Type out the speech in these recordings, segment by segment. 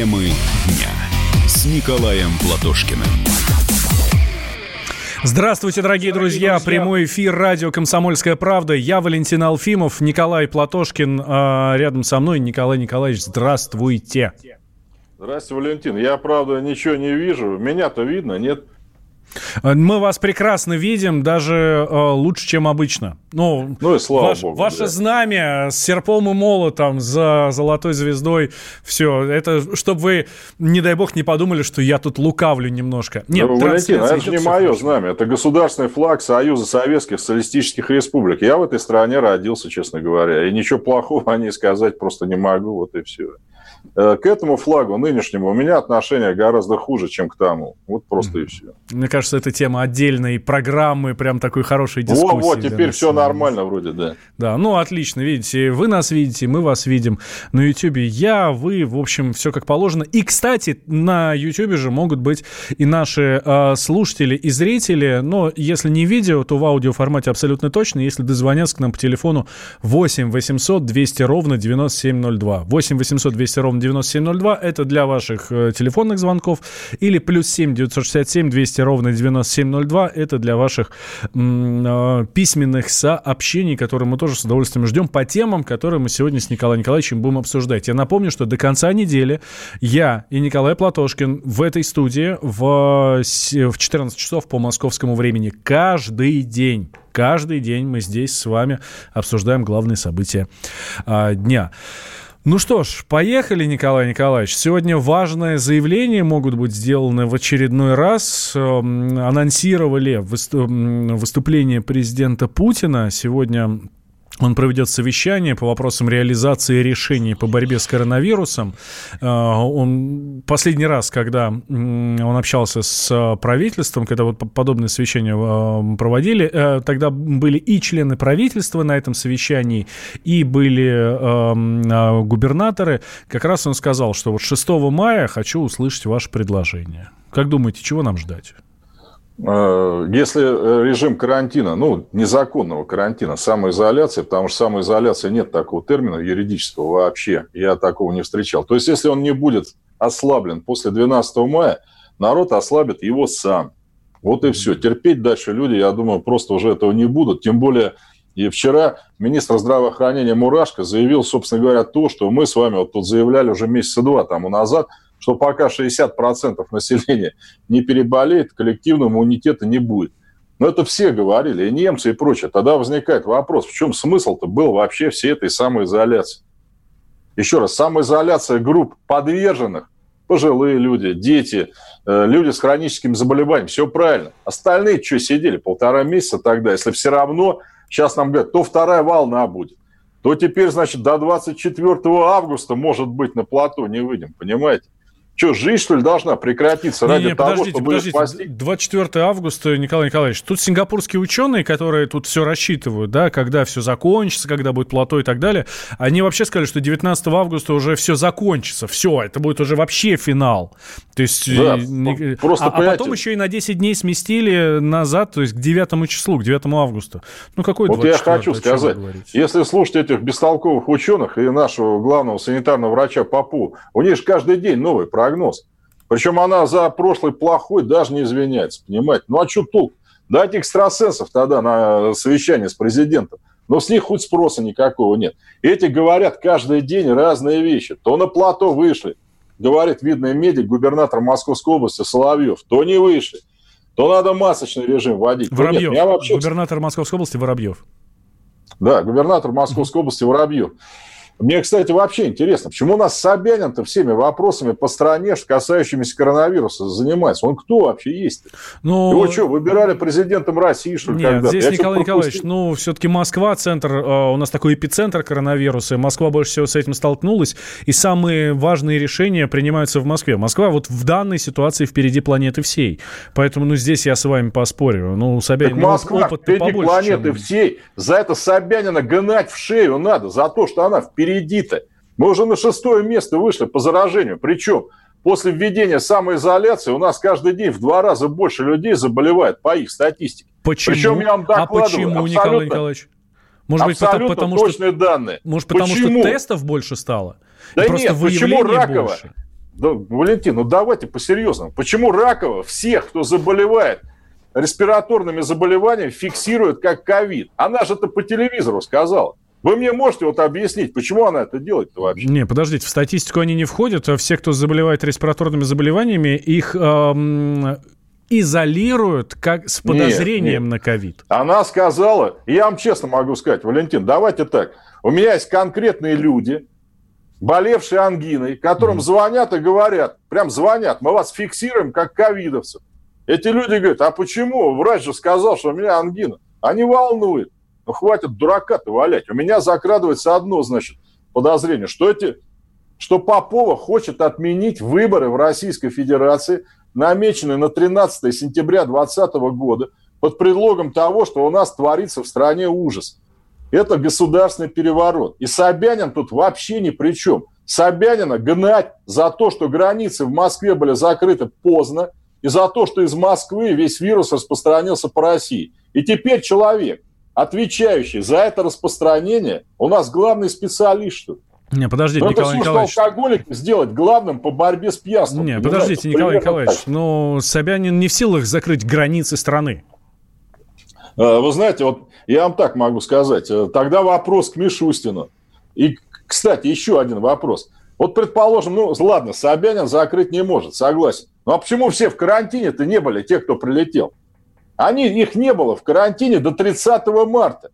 Темы дня с Николаем Платошкиным. Здравствуйте, дорогие друзья. Прямой эфир радио «Комсомольская правда». Я Валентин Алфимов, Николай Платошкин а, рядом со мной. Николай Николаевич, здравствуйте. Здравствуйте, Валентин. Я, правда, ничего не вижу. Меня-то видно, нет? Мы вас прекрасно видим, даже э, лучше, чем обычно. Ну, ну и слава ваш, богу. Ваше да. знамя с серпом и молотом за золотой звездой, все, это чтобы вы, не дай бог, не подумали, что я тут лукавлю немножко. Нет, ну, Валентин, это же не мое хорошо. знамя, это государственный флаг Союза Советских Социалистических Республик. Я в этой стране родился, честно говоря, и ничего плохого о ней сказать просто не могу, вот и все. Э, к этому флагу нынешнему у меня отношение гораздо хуже, чем к тому. Вот просто и все. Мне кажется, это тема отдельной программы, прям такой хорошей дискуссии. Вот, вот, теперь все нормально вроде, да. Да, ну отлично, видите, вы нас видите, мы вас видим на YouTube. Я, вы, в общем, все как положено. И, кстати, на YouTube же могут быть и наши э, слушатели и зрители, но если не видео, то в аудиоформате абсолютно точно, если дозвонятся к нам по телефону 8 800 200 ровно 9702. 8 800 200 ровно ровно 9702. Это для ваших э, телефонных звонков. Или плюс 7 967 200 ровно 9702. Это для ваших э, письменных сообщений, которые мы тоже с удовольствием ждем по темам, которые мы сегодня с Николаем Николаевичем будем обсуждать. Я напомню, что до конца недели я и Николай Платошкин в этой студии в, в 14 часов по московскому времени каждый день каждый день мы здесь с вами обсуждаем главные события а, дня. Ну что ж, поехали, Николай Николаевич. Сегодня важное заявление могут быть сделаны в очередной раз. Эм, анонсировали выступление президента Путина. Сегодня он проведет совещание по вопросам реализации решений по борьбе с коронавирусом. Э, он последний раз, когда он общался с правительством, когда вот подобное совещание э, проводили, э, тогда были и члены правительства на этом совещании, и были губернаторы. Как раз он сказал, что вот 6 мая хочу услышать ваше предложение. Как думаете, чего нам ждать? Э, если э, режим карантина, ну, незаконного карантина, самоизоляция, потому что самоизоляция нет такого термина юридического вообще, я такого не встречал. То есть, если он не будет ослаблен после 12 мая, народ ослабит его сам. Вот и все. Терпеть дальше люди, я думаю, просто уже этого не будут. Тем более, и вчера министр здравоохранения Мурашко заявил, собственно говоря, то, что мы с вами вот тут заявляли уже месяца два тому назад – что пока 60% населения не переболеет, коллективного иммунитета не будет. Но это все говорили, и немцы, и прочее. Тогда возникает вопрос, в чем смысл-то был вообще всей этой самоизоляции? Еще раз, самоизоляция групп подверженных, пожилые люди, дети, э, люди с хроническим заболеванием, все правильно. Остальные что, сидели полтора месяца тогда, если все равно, сейчас нам говорят, то вторая волна будет, то теперь, значит, до 24 августа, может быть, на плато не выйдем, понимаете? Что, жизнь, что ли, должна прекратиться не, ради не, того, подождите, чтобы подождите. спасти? 24 августа, Николай Николаевич, тут сингапурские ученые, которые тут все рассчитывают, да, когда все закончится, когда будет плато и так далее, они вообще сказали, что 19 августа уже все закончится, все, это будет уже вообще финал. То есть, да, не, просто, а, а потом еще и на 10 дней сместили назад, то есть к 9 числу, к 9 августа. Ну, какой Вот я хочу сказать, если слушать этих бестолковых ученых и нашего главного санитарного врача Папу, у них же каждый день новый программа прогноз. Причем она за прошлый плохой даже не извиняется, понимаете? Ну а что толк? Дайте экстрасенсов тогда на совещание с президентом. Но с них хоть спроса никакого нет. Эти говорят каждый день разные вещи. То на плато вышли, говорит видный медик, губернатор Московской области Соловьев, то не вышли. То надо масочный режим вводить. Воробьев, нет, вообще... губернатор Московской области Воробьев. Да, губернатор Московской области Воробьев. Мне, кстати, вообще интересно, почему у нас Собянин-то всеми вопросами по стране, касающимися коронавируса, занимается? Он кто вообще есть? Ну, Его что, выбирали президентом России, что ли, Нет, здесь, Я Николай Николаевич, ну, все-таки Москва, центр, э, у нас такой эпицентр коронавируса, Москва больше всего с этим столкнулась, и самые важные решения принимаются в Москве. Москва вот в данной ситуации впереди планеты всей. Поэтому, ну, здесь я с вами поспорю. Ну, Собянин, так Москва опыт впереди побольше, планеты чем... всей. За это Собянина гнать в шею надо, за то, что она впереди впереди-то? Мы уже на шестое место вышли по заражению. Причем после введения самоизоляции у нас каждый день в два раза больше людей заболевает по их статистике. Почему? Причем я вам а почему, Николай Николаевич? Может быть, потому, потому точные что, данные. Может, потому почему? что тестов больше стало? Да нет, почему раково? Больше? Да, Валентин, ну давайте по-серьезному. Почему Ракова всех, кто заболевает респираторными заболеваниями, фиксирует как ковид? Она же это по телевизору сказала. Вы мне можете вот объяснить, почему она это делает-то вообще? Не, подождите, в статистику они не входят. А все, кто заболевает респираторными заболеваниями, их эм, изолируют как с подозрением нет, нет. на ковид. Она сказала, я вам честно могу сказать, Валентин, давайте так. У меня есть конкретные люди, болевшие ангиной, которым mm. звонят и говорят, прям звонят, мы вас фиксируем как ковидовцев. Эти люди говорят, а почему? Врач же сказал, что у меня ангина. Они волнуют. Ну, хватит дурака-то валять. У меня закрадывается одно, значит, подозрение, что эти, что Попова хочет отменить выборы в Российской Федерации, намеченные на 13 сентября 2020 года, под предлогом того, что у нас творится в стране ужас. Это государственный переворот. И Собянин тут вообще ни при чем. Собянина гнать за то, что границы в Москве были закрыты поздно, и за то, что из Москвы весь вирус распространился по России. И теперь человек, отвечающий за это распространение, у нас главный специалист, что не, подождите, Но Николай это Николаевич. алкоголик сделать главным по борьбе с пьянством. Не, подождите, Николай Николаевич, так. ну, Собянин не в силах закрыть границы страны. А, вы знаете, вот я вам так могу сказать. Э, тогда вопрос к Мишустину. И, кстати, еще один вопрос. Вот, предположим, ну, ладно, Собянин закрыть не может, согласен. Ну, а почему все в карантине-то не были, те, кто прилетел? Они, их не было в карантине до 30 марта.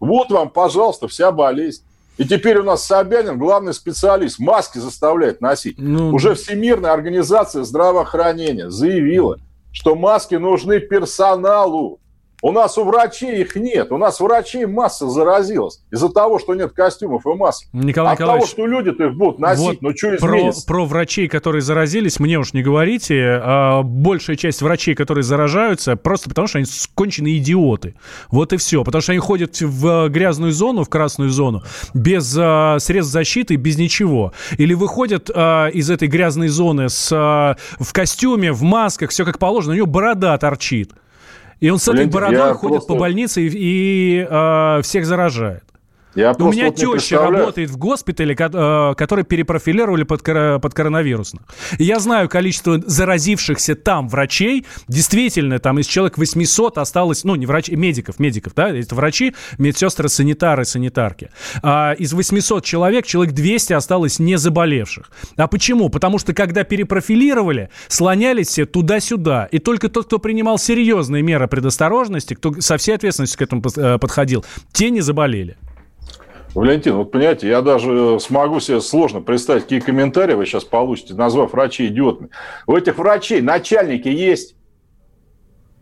Вот вам, пожалуйста, вся болезнь. И теперь у нас Собянин главный специалист. Маски заставляет носить. Ну... Уже Всемирная организация здравоохранения заявила, что маски нужны персоналу. У нас у врачей их нет. У нас врачей масса заразилась из-за того, что нет костюмов и масок. Николай От Николаевич, того, что люди-то их будут носить, вот ну что изменится? Про, про врачей, которые заразились, мне уж не говорите. А большая часть врачей, которые заражаются, просто потому что они конченые идиоты. Вот и все. Потому что они ходят в грязную зону, в красную зону, без а, средств защиты, без ничего. Или выходят а, из этой грязной зоны с, а, в костюме, в масках, все как положено, у него борода торчит. И он с этой бородой ходит просто... по больнице и, и э, всех заражает. Я У меня вот теща работает в госпитале, э, который перепрофилировали под, под коронавирусных. И я знаю количество заразившихся там врачей. Действительно, там из человек 800 осталось, ну, не врачей, медиков, медиков, да, это врачи, медсестры, санитары, санитарки. А из 800 человек, человек 200 осталось не заболевших. А почему? Потому что когда перепрофилировали, слонялись все туда-сюда. И только тот, кто принимал серьезные меры предосторожности, кто со всей ответственностью к этому э, подходил, те не заболели. Валентин, вот понимаете, я даже смогу себе сложно представить, какие комментарии вы сейчас получите, назвав врачей идиотами. У этих врачей начальники есть?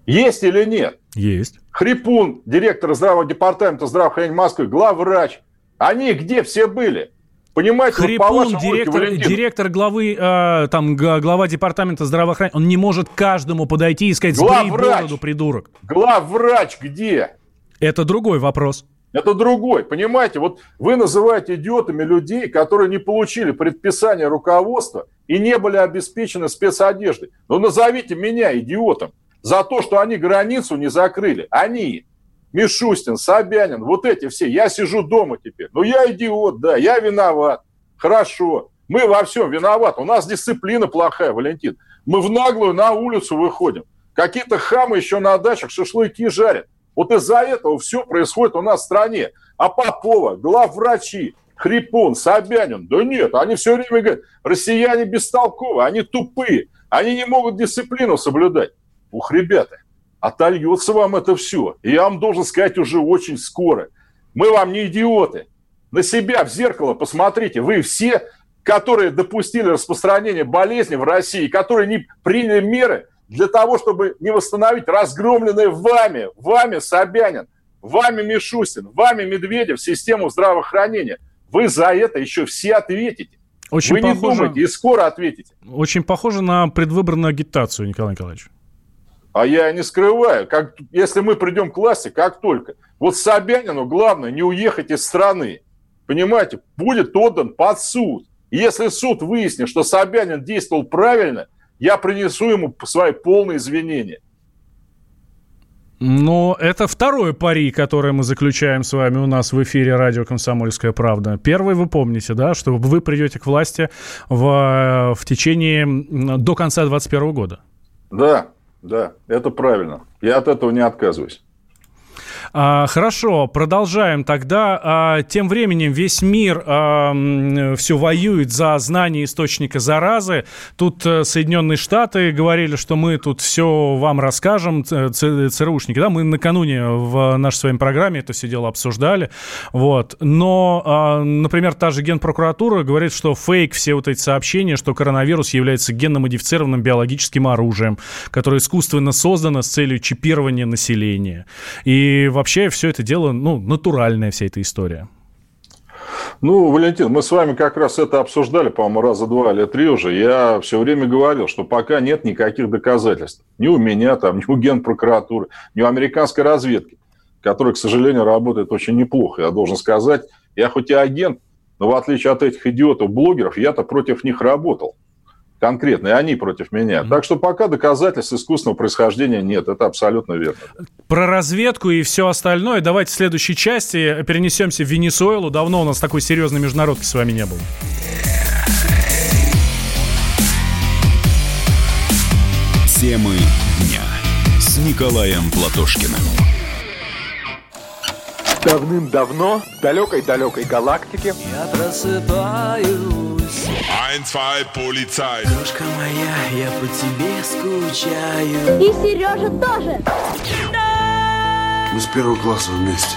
Есть или нет? Есть. Хрипун, директор здравого департамента здравоохранения Москвы, главврач. Они где все были? Понимаете, Хрипун, вот директор, логике, директор главы, э, там, глава департамента здравоохранения, он не может каждому подойти и сказать, сбрей бороду, придурок. Главврач где? Это другой вопрос. Это другой, понимаете? Вот вы называете идиотами людей, которые не получили предписание руководства и не были обеспечены спецодеждой. Но назовите меня идиотом за то, что они границу не закрыли. Они, Мишустин, Собянин, вот эти все. Я сижу дома теперь. Ну, я идиот, да, я виноват. Хорошо. Мы во всем виноваты. У нас дисциплина плохая, Валентин. Мы в наглую на улицу выходим. Какие-то хамы еще на дачах шашлыки жарят. Вот из-за этого все происходит у нас в стране. А Попова, главврачи, Хрипун, Собянин, да нет, они все время говорят, россияне бестолковы, они тупые, они не могут дисциплину соблюдать. Ух, ребята, отольется вам это все. И я вам должен сказать уже очень скоро. Мы вам не идиоты. На себя в зеркало посмотрите. Вы все, которые допустили распространение болезни в России, которые не приняли меры, для того, чтобы не восстановить разгромленное вами, вами Собянин, вами Мишустин, вами Медведев систему здравоохранения. Вы за это еще все ответите. Очень Вы похоже, не думайте и скоро ответите. Очень похоже на предвыборную агитацию, Николай Николаевич. А я не скрываю, как, если мы придем к власти, как только. Вот Собянину главное не уехать из страны. Понимаете, будет отдан под суд. И если суд выяснит, что Собянин действовал правильно, я принесу ему свои полные извинения. Но это второе пари, которое мы заключаем с вами у нас в эфире радио «Комсомольская правда». Первый вы помните, да, что вы придете к власти в, в течение до конца 2021 года. Да, да, это правильно. Я от этого не отказываюсь. А, хорошо, продолжаем тогда. А, тем временем весь мир а, все воюет за знание источника заразы. Тут а, Соединенные Штаты говорили, что мы тут все вам расскажем, ЦРУшники. Да, мы накануне в нашей с вами программе это все дело обсуждали. Вот. Но, а, например, та же Генпрокуратура говорит, что фейк все вот эти сообщения, что коронавирус является генно-модифицированным биологическим оружием, которое искусственно создано с целью чипирования населения. И вообще все это дело, ну, натуральная вся эта история. Ну, Валентин, мы с вами как раз это обсуждали, по-моему, раза два или три уже. Я все время говорил, что пока нет никаких доказательств. Ни у меня, там, ни у Генпрокуратуры, ни у американской разведки, которая, к сожалению, работает очень неплохо. Я должен сказать, я хоть и агент, но в отличие от этих идиотов-блогеров, я-то против них работал конкретно, и они против меня. Mm-hmm. Так что пока доказательств искусственного происхождения нет, это абсолютно верно. Про разведку и все остальное давайте в следующей части перенесемся в Венесуэлу. Давно у нас такой серьезной международки с вами не было. Темы дня с Николаем Платошкиным. Давным-давно в далекой-далекой галактике Я просыпаюсь Ein, zwei, полицай. Крошка моя, я по тебе скучаю. И Сережа тоже. Мы с первого класса вместе.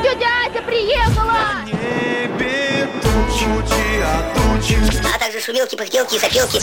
Тетя Ася приехала! Небе тучи, а тучи. А также шумелки, пыхтелки и сопелки.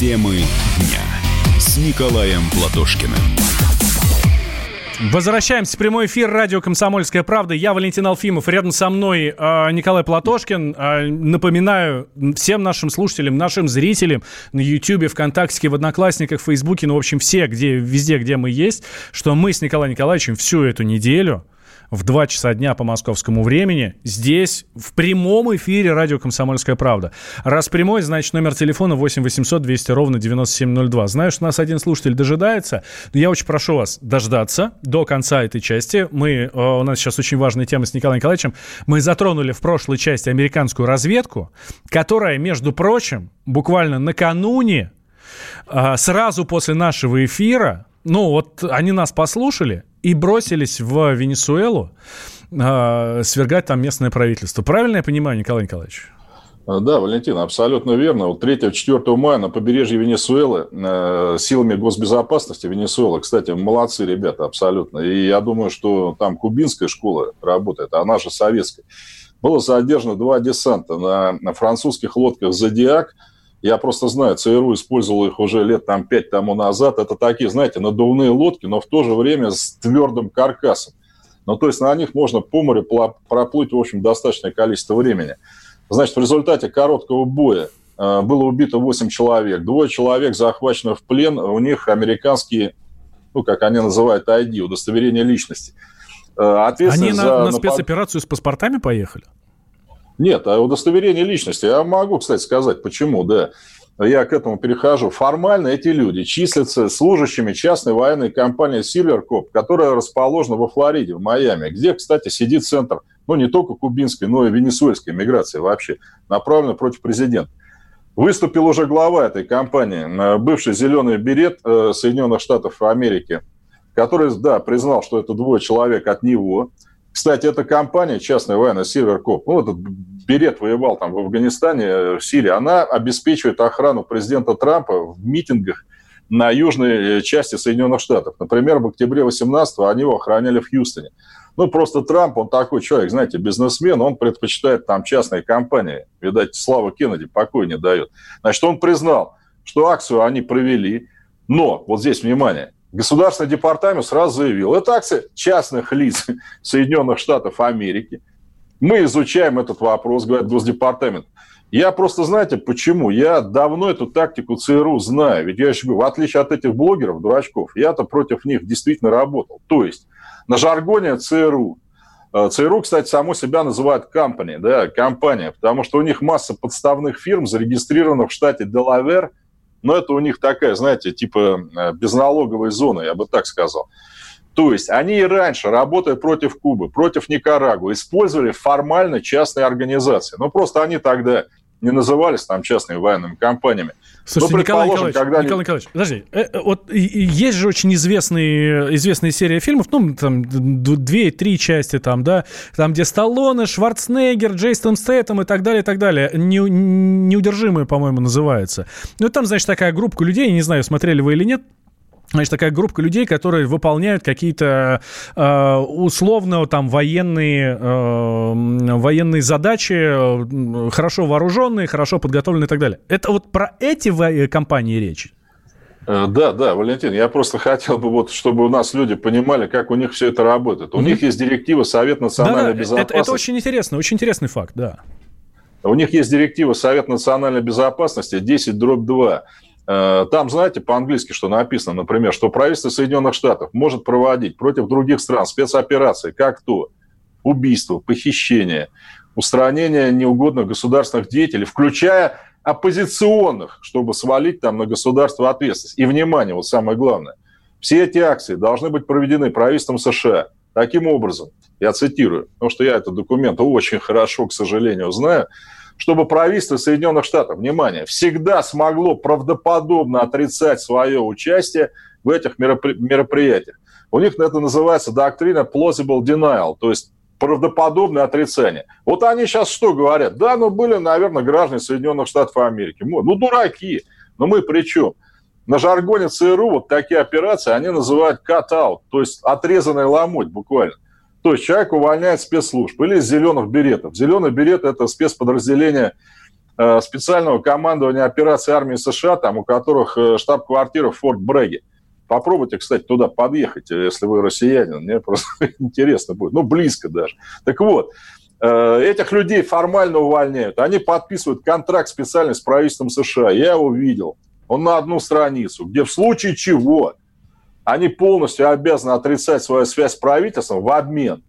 Темы дня с Николаем Платошкиным. Возвращаемся в прямой эфир радио «Комсомольская правда». Я Валентин Алфимов. Рядом со мной э, Николай Платошкин. Э, напоминаю всем нашим слушателям, нашим зрителям на YouTube, ВКонтакте, в Одноклассниках, в Фейсбуке, ну, в общем, все, где, везде, где мы есть, что мы с Николаем Николаевичем всю эту неделю в 2 часа дня по московскому времени здесь в прямом эфире радио «Комсомольская правда». Раз прямой, значит номер телефона 8 800 200 ровно 9702. Знаю, что нас один слушатель дожидается, но я очень прошу вас дождаться до конца этой части. Мы, э, у нас сейчас очень важная тема с Николаем Николаевичем. Мы затронули в прошлой части американскую разведку, которая, между прочим, буквально накануне, э, сразу после нашего эфира, ну вот они нас послушали и бросились в Венесуэлу э, свергать там местное правительство. Правильно я понимаю, Николай Николаевич? Да, Валентин, абсолютно верно. Вот 3-4 мая на побережье Венесуэлы э, силами госбезопасности Венесуэлы, кстати, молодцы ребята абсолютно. И я думаю, что там кубинская школа работает, а наша советская. Было задержано два десанта на, на французских лодках «Зодиак», я просто знаю, ЦРУ использовал их уже лет там пять тому назад. Это такие, знаете, надувные лодки, но в то же время с твердым каркасом. Ну, то есть на них можно по морю проплыть, в общем, достаточное количество времени. Значит, в результате короткого боя э, было убито 8 человек. Двое человек захвачены в плен. У них американские, ну, как они называют, ID, удостоверение личности. Э, они на, на спецоперацию с паспортами поехали? Нет, а удостоверение личности. Я могу, кстати, сказать, почему, да. Я к этому перехожу. Формально эти люди числятся служащими частной военной компании Silvercorp, которая расположена во Флориде, в Майами, где, кстати, сидит центр, ну, не только кубинской, но и венесуэльской миграции вообще, направленный против президента. Выступил уже глава этой компании, э, бывший зеленый берет э, Соединенных Штатов Америки, который, да, признал, что это двое человек от него – кстати, эта компания, частная военная Северкоп, ну, этот Берет воевал там в Афганистане, в Сирии, она обеспечивает охрану президента Трампа в митингах на южной э, части Соединенных Штатов. Например, в октябре 18-го они его охраняли в Хьюстоне. Ну, просто Трамп, он такой человек, знаете, бизнесмен, он предпочитает там частные компании. Видать, Слава Кеннеди покой не дает. Значит, он признал, что акцию они провели, но, вот здесь внимание, Государственный департамент сразу заявил, это акция частных лиц Соединенных Штатов Америки. Мы изучаем этот вопрос, говорит Госдепартамент. Я просто, знаете, почему? Я давно эту тактику ЦРУ знаю. Ведь я еще говорю, в отличие от этих блогеров, дурачков, я-то против них действительно работал. То есть на жаргоне ЦРУ. Э, ЦРУ, кстати, само себя называют company, да, компания, потому что у них масса подставных фирм, зарегистрированных в штате Делавер, но это у них такая, знаете, типа э, безналоговая зона, я бы так сказал. То есть они и раньше, работая против Кубы, против Никарагуа, использовали формально частные организации. Ну, просто они тогда не назывались там частными военными компаниями. Слушайте, Но, Николай Николаевич, когда... Николай Николаевич, подожди, э, э, вот есть же очень известные, известная серия фильмов, ну, там, две-три части там, да, там, где Сталлоне, Шварценеггер, Джейсон Стэттем и так далее, и так далее. Не, неудержимые, по-моему, называется. Ну, там, значит, такая группа людей, не знаю, смотрели вы или нет, Значит, такая группа людей, которые выполняют какие-то э, условно там военные, э, военные задачи, э, хорошо вооруженные, хорошо подготовленные и так далее. Это вот про эти компании речь? Э, да, да, Валентин, я просто хотел бы, вот, чтобы у нас люди понимали, как у них все это работает. У mm-hmm. них есть директива Совет национальной да, безопасности. Это, это очень интересно, очень интересный факт, да. У них есть директива Совет национальной безопасности 10 дробь 2 Э, там, знаете, по-английски, что написано, например, что правительство Соединенных Штатов может проводить против других стран спецоперации, как то убийство, похищение, устранение неугодных государственных деятелей, включая оппозиционных, чтобы свалить там на государство ответственность. И, внимание, вот самое главное, все эти акции должны быть проведены правительством США. Таким образом, я цитирую, потому что я этот документ очень хорошо, к сожалению, знаю, чтобы правительство Соединенных Штатов, внимание, всегда смогло правдоподобно отрицать свое участие в этих меропри- мероприятиях. У них это называется доктрина plausible denial, то есть правдоподобное отрицание. Вот они сейчас что говорят? Да, ну были, наверное, граждане Соединенных Штатов Америки. Ну, дураки. Но мы при чем? На жаргоне ЦРУ вот такие операции они называют cut-out, то есть отрезанный ломоть буквально. То есть человек увольняет спецслужб или зеленых беретов. Зеленый берет – это спецподразделение э, специального командования операции армии США, там, у которых э, штаб-квартира в Форт Бреге. Попробуйте, кстати, туда подъехать, э, если вы россиянин. Мне просто интересно будет. Ну, близко даже. Так вот, этих людей формально увольняют. Они подписывают контракт специально с правительством США. Я его видел. Он на одну страницу, где в случае чего они полностью обязаны отрицать свою связь с правительством в обмен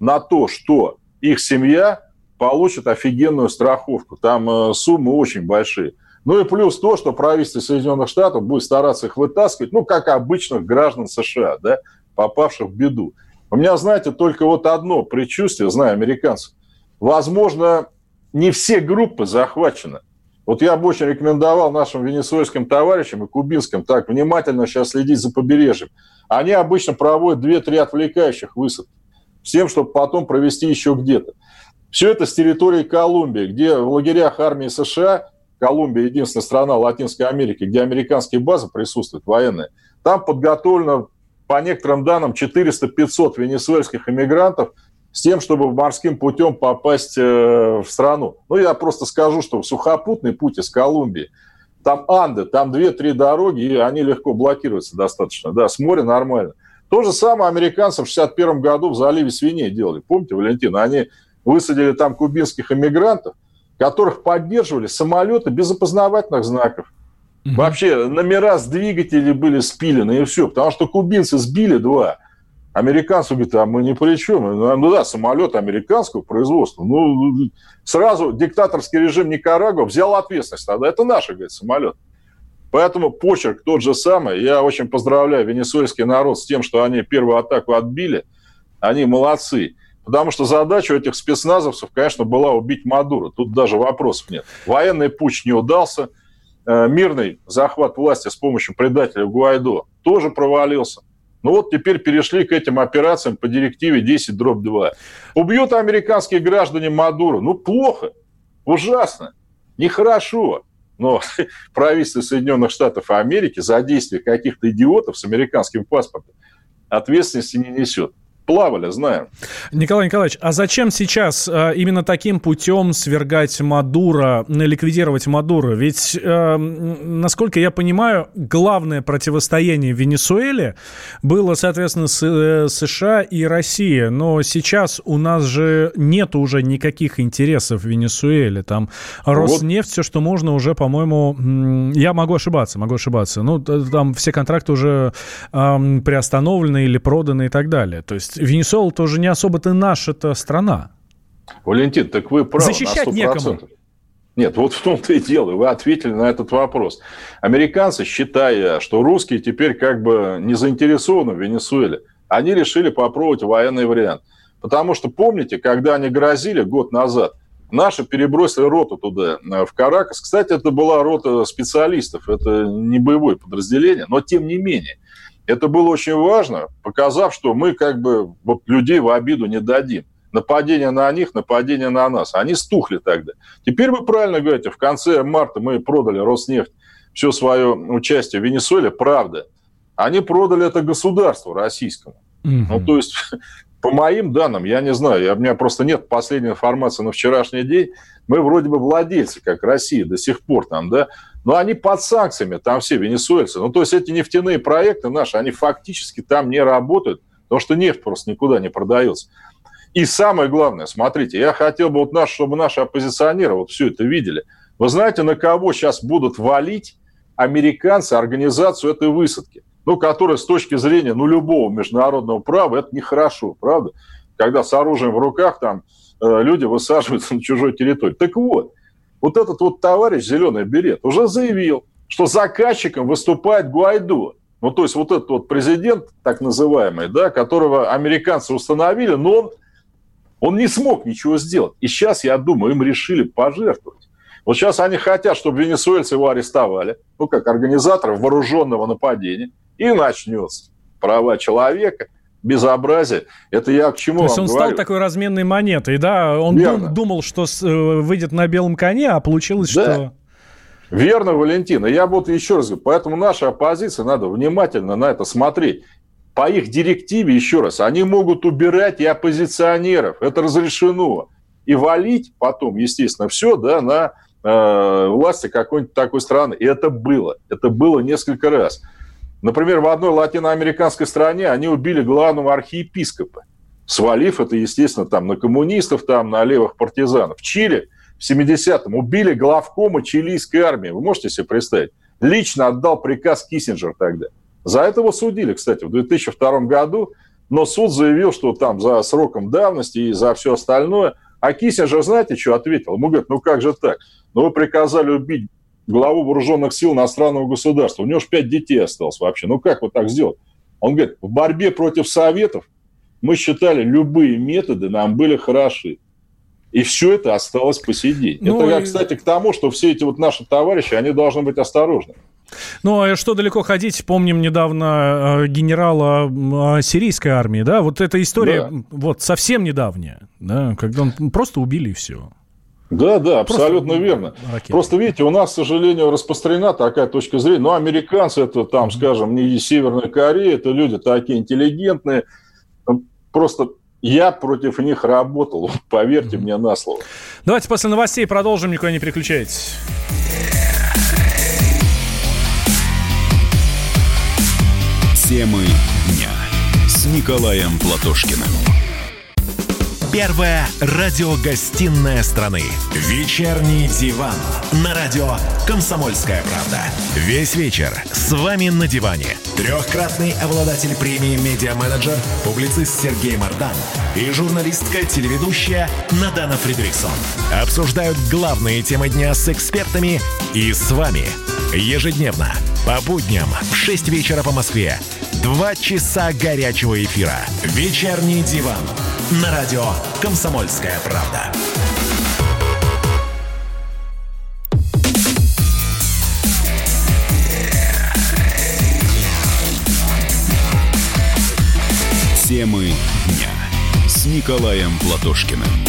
на то, что их семья получит офигенную страховку. Там э, суммы очень большие. Ну и плюс то, что правительство Соединенных Штатов будет стараться их вытаскивать, ну, как обычных граждан США, да, попавших в беду. У меня, знаете, только вот одно предчувствие, знаю американцев. Возможно, не все группы захвачены – вот я бы очень рекомендовал нашим венесуэльским товарищам и кубинским так внимательно сейчас следить за побережьем. Они обычно проводят 2-3 отвлекающих высадки с тем, чтобы потом провести еще где-то. Все это с территории Колумбии, где в лагерях армии США, Колумбия единственная страна Латинской Америки, где американские базы присутствуют, военные, там подготовлено, по некоторым данным, 400-500 венесуэльских иммигрантов, с тем, чтобы морским путем попасть э, в страну. Ну, я просто скажу, что сухопутный путь из Колумбии, там Анды, там две-три дороги, и они легко блокируются достаточно. Да, с моря нормально. То же самое американцы в 61 году в заливе свиней делали. Помните, Валентин? Они высадили там кубинских иммигрантов, которых поддерживали самолеты без опознавательных знаков. Угу. Вообще номера с двигателей были спилены и все, потому что кубинцы сбили два – Американцы говорят, а мы ни при чем. Ну, ну да, самолет американского производства. Ну, сразу диктаторский режим Никарагуа взял ответственность. Тогда это наш, говорит, самолет. Поэтому почерк тот же самый. Я очень поздравляю венесуэльский народ с тем, что они первую атаку отбили. Они молодцы. Потому что задача у этих спецназовцев, конечно, была убить Мадуро. Тут даже вопросов нет. Военный путь не удался. Э, мирный захват власти с помощью предателя Гуайдо тоже провалился. Ну вот теперь перешли к этим операциям по директиве 10 дробь 2. Убьют американские граждане Мадуро. Ну плохо, ужасно, нехорошо. но правительство Соединенных Штатов Америки за действия каких-то идиотов с американским паспортом ответственности не несет плавали, знаем. Николай Николаевич, а зачем сейчас э, именно таким путем свергать Мадура, ликвидировать Мадура? Ведь, э, насколько я понимаю, главное противостояние в Венесуэле было, соответственно, с, э, США и Россия. Но сейчас у нас же нет уже никаких интересов в Венесуэле. Там Роснефть, вот. все, что можно, уже, по-моему, я могу ошибаться, могу ошибаться. Ну, там все контракты уже э, приостановлены или проданы и так далее. То есть есть Венесуэла тоже не особо-то наша-то страна. Валентин, так вы правы Защищать на 100%. некому. Нет, вот в том-то и дело. Вы ответили на этот вопрос. Американцы, считая, что русские теперь как бы не заинтересованы в Венесуэле, они решили попробовать военный вариант. Потому что, помните, когда они грозили год назад, наши перебросили роту туда, э, в Каракас. Кстати, это была рота специалистов, это не боевое подразделение, но тем не менее. Это было очень важно, показав, что мы как бы вот людей в обиду не дадим. Нападение на них, нападение на нас. Они стухли тогда. Теперь вы правильно говорите, в конце марта мы продали Роснефть все свое участие в Венесуэле, правда. Они продали это государству российскому. Угу. Ну, то есть, по моим данным, я не знаю, у меня просто нет последней информации на вчерашний день, мы вроде бы владельцы, как Россия, до сих пор там, да, но они под санкциями, там все венесуэльцы. Ну, то есть эти нефтяные проекты наши, они фактически там не работают, потому что нефть просто никуда не продается. И самое главное, смотрите, я хотел бы, вот наш, чтобы наши оппозиционеры вот все это видели. Вы знаете, на кого сейчас будут валить американцы организацию этой высадки? Ну, которая с точки зрения ну, любого международного права, это нехорошо, правда? Когда с оружием в руках там э, люди высаживаются на чужой территории. Так вот, вот этот вот товарищ зеленый берет уже заявил, что заказчиком выступает Гуайдо. Ну, то есть вот этот вот президент, так называемый, да, которого американцы установили, но он, он не смог ничего сделать. И сейчас, я думаю, им решили пожертвовать. Вот сейчас они хотят, чтобы венесуэльцы его арестовали, ну, как организатора вооруженного нападения, и начнется права человека – безобразие. Это я к чему То есть он говорю? стал такой разменной монетой, да? Он дум, думал, что э, выйдет на белом коне, а получилось, да. что... Верно, Валентина. Я вот еще раз говорю, поэтому наша оппозиция, надо внимательно на это смотреть. По их директиве, еще раз, они могут убирать и оппозиционеров. Это разрешено. И валить потом, естественно, все да, на э, власти какой-нибудь такой страны. И это было. Это было несколько раз. Например, в одной латиноамериканской стране они убили главного архиепископа, свалив это, естественно, там на коммунистов, там на левых партизанов. В Чили в 70-м убили главкома чилийской армии. Вы можете себе представить? Лично отдал приказ Киссинджер тогда. За это его судили, кстати, в 2002 году, но суд заявил, что там за сроком давности и за все остальное. А Киссинджер, знаете, что ответил? Ему говорят, ну как же так? Ну вы приказали убить главу вооруженных сил иностранного государства. У него же пять детей осталось вообще. Ну как вот так сделать? Он говорит, в борьбе против Советов мы считали, любые методы нам были хороши. И все это осталось по сей день. Ну, это, и... кстати, к тому, что все эти вот наши товарищи, они должны быть осторожны. Ну, а что далеко ходить? Помним недавно э, генерала э, сирийской армии, да? Вот эта история, да. вот совсем недавняя, да, когда он просто убили и все. Да, да, абсолютно Просто верно. Ракеты. Просто видите, у нас, к сожалению, распространена такая точка зрения. Но американцы это там, скажем, не Северная Корея, это люди такие интеллигентные. Просто я против них работал, поверьте мне на слово. Давайте после новостей продолжим, никуда не переключайтесь. Темы дня с Николаем Платошкиным. Первая радиогостинная страны. Вечерний диван. На радио «Комсомольская правда». Весь вечер с вами на диване. Трехкратный обладатель премии «Медиа-менеджер», публицист Сергей Мардан и журналистка-телеведущая Надана Фридриксон. Обсуждают главные темы дня с экспертами и с вами. Ежедневно, по будням в 6 вечера по Москве. Два часа горячего эфира. Вечерний диван на радио «Комсомольская правда». Темы дня с Николаем Платошкиным.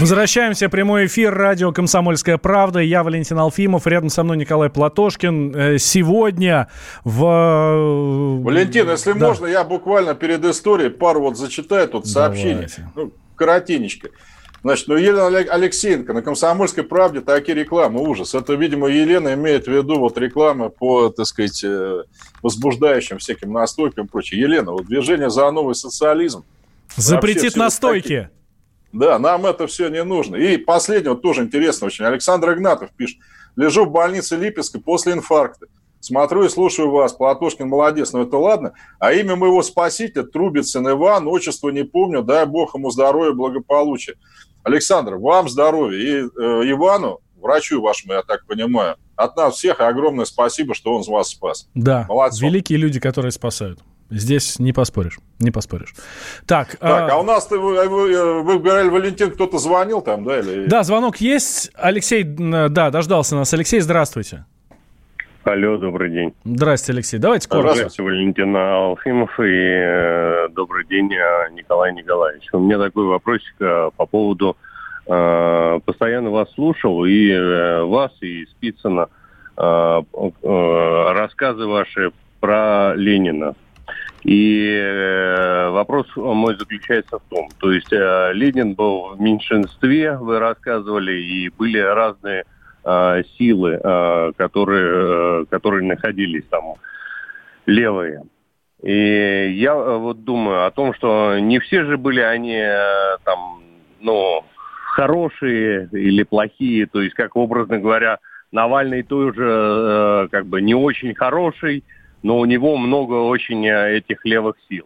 Возвращаемся. Прямой эфир. Радио «Комсомольская правда». Я Валентин Алфимов. Рядом со мной Николай Платошкин. Э, сегодня в... Э, Валентин, если да. можно, я буквально перед историей пару вот зачитаю тут сообщений. Ну, коротенечко. Значит, ну Елена Алексеенко на «Комсомольской правде» такие рекламы, ужас. Это, видимо, Елена имеет в виду вот рекламы по, так сказать, э, возбуждающим всяким настойкам и прочее. Елена, вот движение за новый социализм. Запретит настойки. Такие... Да, нам это все не нужно. И последнее, вот тоже интересно очень. Александр Игнатов пишет. Лежу в больнице Липецкой после инфаркта. Смотрю и слушаю вас. Платошкин молодец, но это ладно. А имя моего спасителя Трубицын Иван, отчество не помню, дай бог ему здоровья, благополучия. Александр, вам здоровья. И э, Ивану, врачу вашему, я так понимаю, от нас всех огромное спасибо, что он вас спас. Да, Молодцом. великие люди, которые спасают. Здесь не поспоришь, не поспоришь. Так, так а, а у нас, вы, вы, вы говорили, Валентин, кто-то звонил там, да? Или... Да, звонок есть. Алексей, да, дождался нас. Алексей, здравствуйте. Алло, добрый день. Здравствуйте, Алексей. Давайте коротко. Здравствуйте, Валентин Алфимов и э, добрый день, э, Николай Николаевич. У меня такой вопросик э, по поводу... Э, постоянно вас слушал, и э, вас, и Спицына, э, э, рассказы ваши про Ленина. И э, вопрос мой заключается в том, то есть э, Ленин был в меньшинстве, вы рассказывали, и были разные э, силы, которые, которые находились там левые. И я вот думаю о том, что не все же были они там, ну, хорошие или плохие, то есть, как образно говоря, Навальный тоже как бы не очень хороший, но у него много очень э, этих левых сил.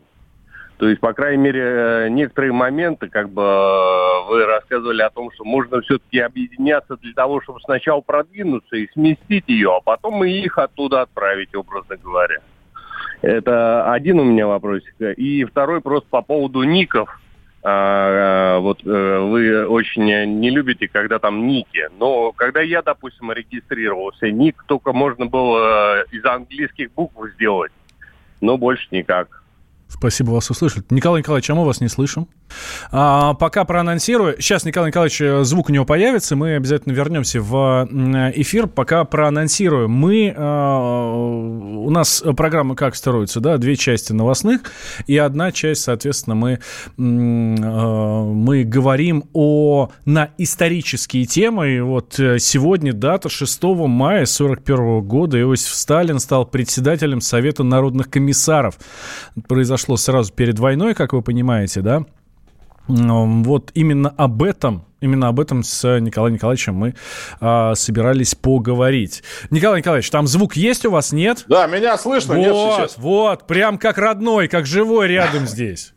То есть, по крайней мере, э, некоторые моменты, как бы э, вы рассказывали о том, что можно все-таки объединяться для того, чтобы сначала продвинуться и сместить ее, а потом и их оттуда отправить, образно говоря. Это один у меня вопросик. И второй просто по поводу ников. А, вот э, вы очень не любите, когда там ники. Но когда я, допустим, регистрировался, ник только можно было э, из английских букв сделать, но больше никак. Спасибо, вас услышали. Николай Николаевич, а мы вас не слышим. А, пока проанонсирую. Сейчас Николай Николаевич, э, звук у него появится. Мы обязательно вернемся в эфир. Пока проанонсирую. Мы, а, у нас программа как строится, да? Две части новостных и одна часть, соответственно, мы, а, мы говорим о, на исторические темы. И вот э, сегодня дата 6 мая 41 года. Иосиф Сталин стал председателем Совета народных комиссаров. Произошло сразу перед войной, как вы понимаете, да? Вот именно об этом, именно об этом с Николаем Николаевичем мы а, собирались поговорить. Николай Николаевич, там звук есть у вас, нет? Да, меня слышно, вот, нет сейчас. Вот, прям как родной, как живой рядом здесь.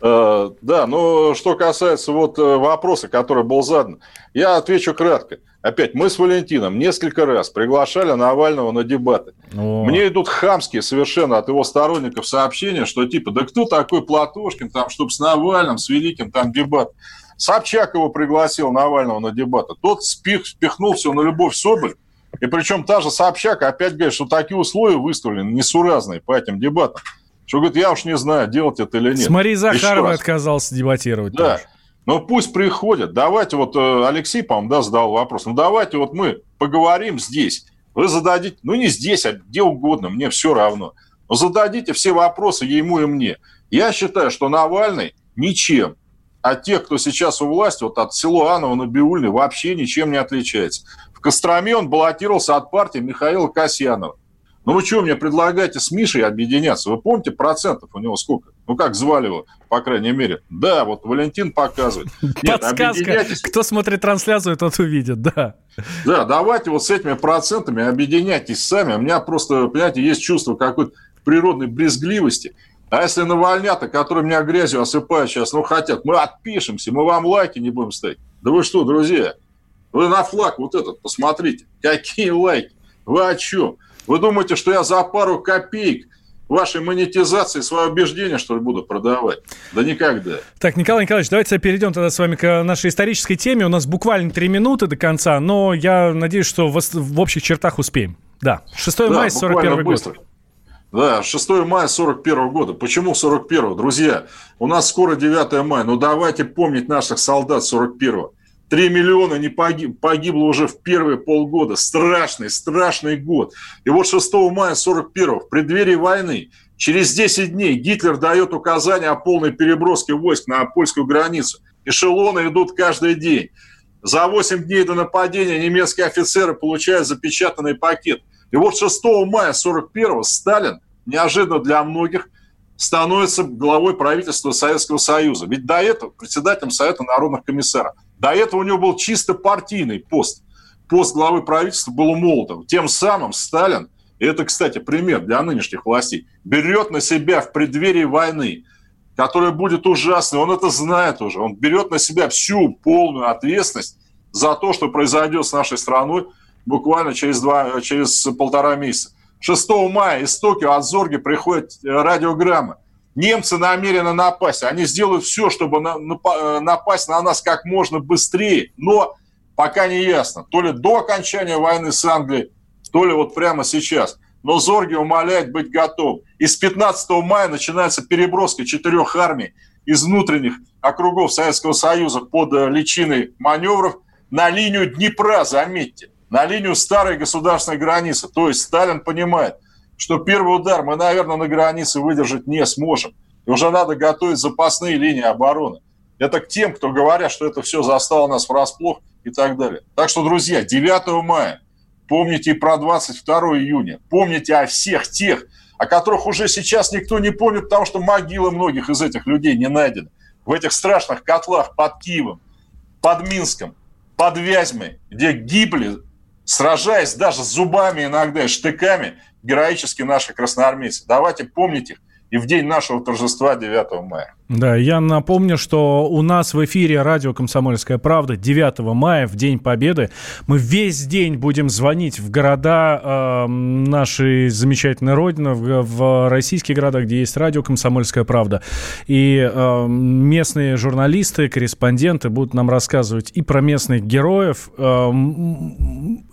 Э, да, но что касается вот э, вопроса, который был задан, я отвечу кратко. Опять, мы с Валентином несколько раз приглашали Навального на дебаты. О. Мне идут хамские совершенно от его сторонников сообщения, что типа, да кто такой Платошкин, там, чтобы с Навальным, с Великим там дебат. Собчак его пригласил Навального на дебаты. Тот спих, спихнул все на Любовь Соболь. И причем та же Собчак опять говорит, что такие условия выставлены несуразные по этим дебатам. Что говорит, я уж не знаю, делать это или нет. С Марией Захаровой отказался дебатировать. Да. Тоже. Ну пусть приходят. Давайте вот э, Алексей, по-моему, да, задал вопрос. Ну давайте вот мы поговорим здесь. Вы зададите, ну не здесь, а где угодно, мне все равно. Но зададите все вопросы ему и мне. Я считаю, что Навальный ничем от тех, кто сейчас у власти, вот от Силуанова на Биульны, вообще ничем не отличается. В Костроме он баллотировался от партии Михаила Касьянова. Ну вы что мне предлагаете с Мишей объединяться? Вы помните процентов у него сколько? Ну как звали его, по крайней мере? Да, вот Валентин показывает. Нет, Подсказка. Кто смотрит трансляцию, тот увидит, да. Да, давайте вот с этими процентами объединяйтесь сами. У меня просто, понимаете, есть чувство какой-то природной брезгливости. А если навальнята, которые меня грязью осыпают сейчас, ну хотят, мы отпишемся, мы вам лайки не будем ставить. Да вы что, друзья, вы на флаг вот этот посмотрите. Какие лайки? Вы о чем? Вы думаете, что я за пару копеек вашей монетизации свое убеждение, что ли, буду продавать? Да никогда. Так, Николай Николаевич, давайте перейдем тогда с вами к нашей исторической теме. У нас буквально три минуты до конца, но я надеюсь, что в, общих чертах успеем. Да, 6 да, мая 41 год. Да, 6 мая 41 года. Почему 41 Друзья, у нас скоро 9 мая. Ну, давайте помнить наших солдат 41 -го. 3 миллиона не погиб, погибло уже в первые полгода. Страшный, страшный год. И вот 6 мая 41 в преддверии войны, через 10 дней Гитлер дает указание о полной переброске войск на польскую границу. Эшелоны идут каждый день. За 8 дней до нападения немецкие офицеры получают запечатанный пакет. И вот 6 мая 41 Сталин, неожиданно для многих, становится главой правительства Советского Союза. Ведь до этого председателем Совета народных комиссаров. До этого у него был чисто партийный пост. Пост главы правительства был у Молотова. Тем самым Сталин, и это, кстати, пример для нынешних властей, берет на себя в преддверии войны, которая будет ужасной, он это знает уже, он берет на себя всю полную ответственность за то, что произойдет с нашей страной буквально через, два, через полтора месяца. 6 мая из Токио от Зорги приходит э, радиограмма немцы намерены напасть. Они сделают все, чтобы на, напасть на нас как можно быстрее. Но пока не ясно, то ли до окончания войны с Англией, то ли вот прямо сейчас. Но Зорги умоляет быть готов. И с 15 мая начинается переброска четырех армий из внутренних округов Советского Союза под э, личиной маневров на линию Днепра, заметьте, на линию старой государственной границы. То есть Сталин понимает – что первый удар мы, наверное, на границе выдержать не сможем. И уже надо готовить запасные линии обороны. Это к тем, кто говорят, что это все застало нас врасплох и так далее. Так что, друзья, 9 мая помните и про 22 июня, помните о всех тех, о которых уже сейчас никто не помнит, потому что могилы многих из этих людей не найдены. В этих страшных котлах под Киевом, под Минском, под Вязьмой, где гибли, сражаясь даже зубами иногда и штыками, героически наши красноармейцы. Давайте помнить их и в день нашего торжества 9 мая. Да, я напомню, что у нас в эфире радио «Комсомольская правда» 9 мая, в День Победы. Мы весь день будем звонить в города э, нашей замечательной Родины, в, в российские города, где есть радио «Комсомольская правда». И э, местные журналисты, корреспонденты будут нам рассказывать и про местных героев, э,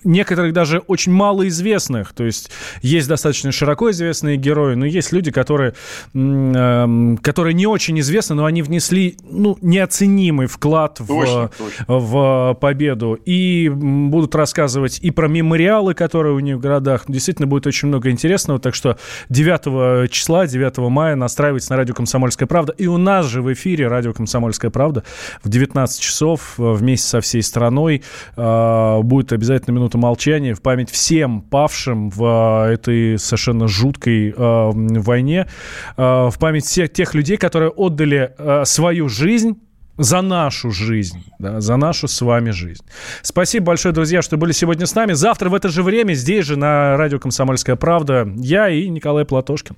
некоторых даже очень малоизвестных. То есть есть достаточно широко известные герои, но есть люди, которые, которые не очень известны, но они внесли ну, неоценимый вклад в, точно. в победу. И будут рассказывать и про мемориалы, которые у них в городах. Действительно, будет очень много интересного. Так что 9 числа, 9 мая настраивайтесь на радио «Комсомольская правда». И у нас же в эфире радио «Комсомольская правда» в 19 часов э, вместе со всей страной э, будет обязательно минута молчания в память всем павшим в этой совершенно жуткой э, войне, в память всех тех людей, которые отдали отдали э, свою жизнь за нашу жизнь, да, за нашу с вами жизнь. Спасибо большое, друзья, что были сегодня с нами. Завтра в это же время здесь же на радио «Комсомольская правда» я и Николай Платошкин.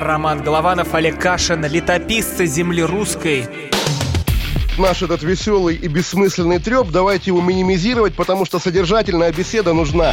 Роман Голованов, Олег Кашин, летописцы земли русской. Наш этот веселый и бессмысленный треп, давайте его минимизировать, потому что содержательная беседа нужна.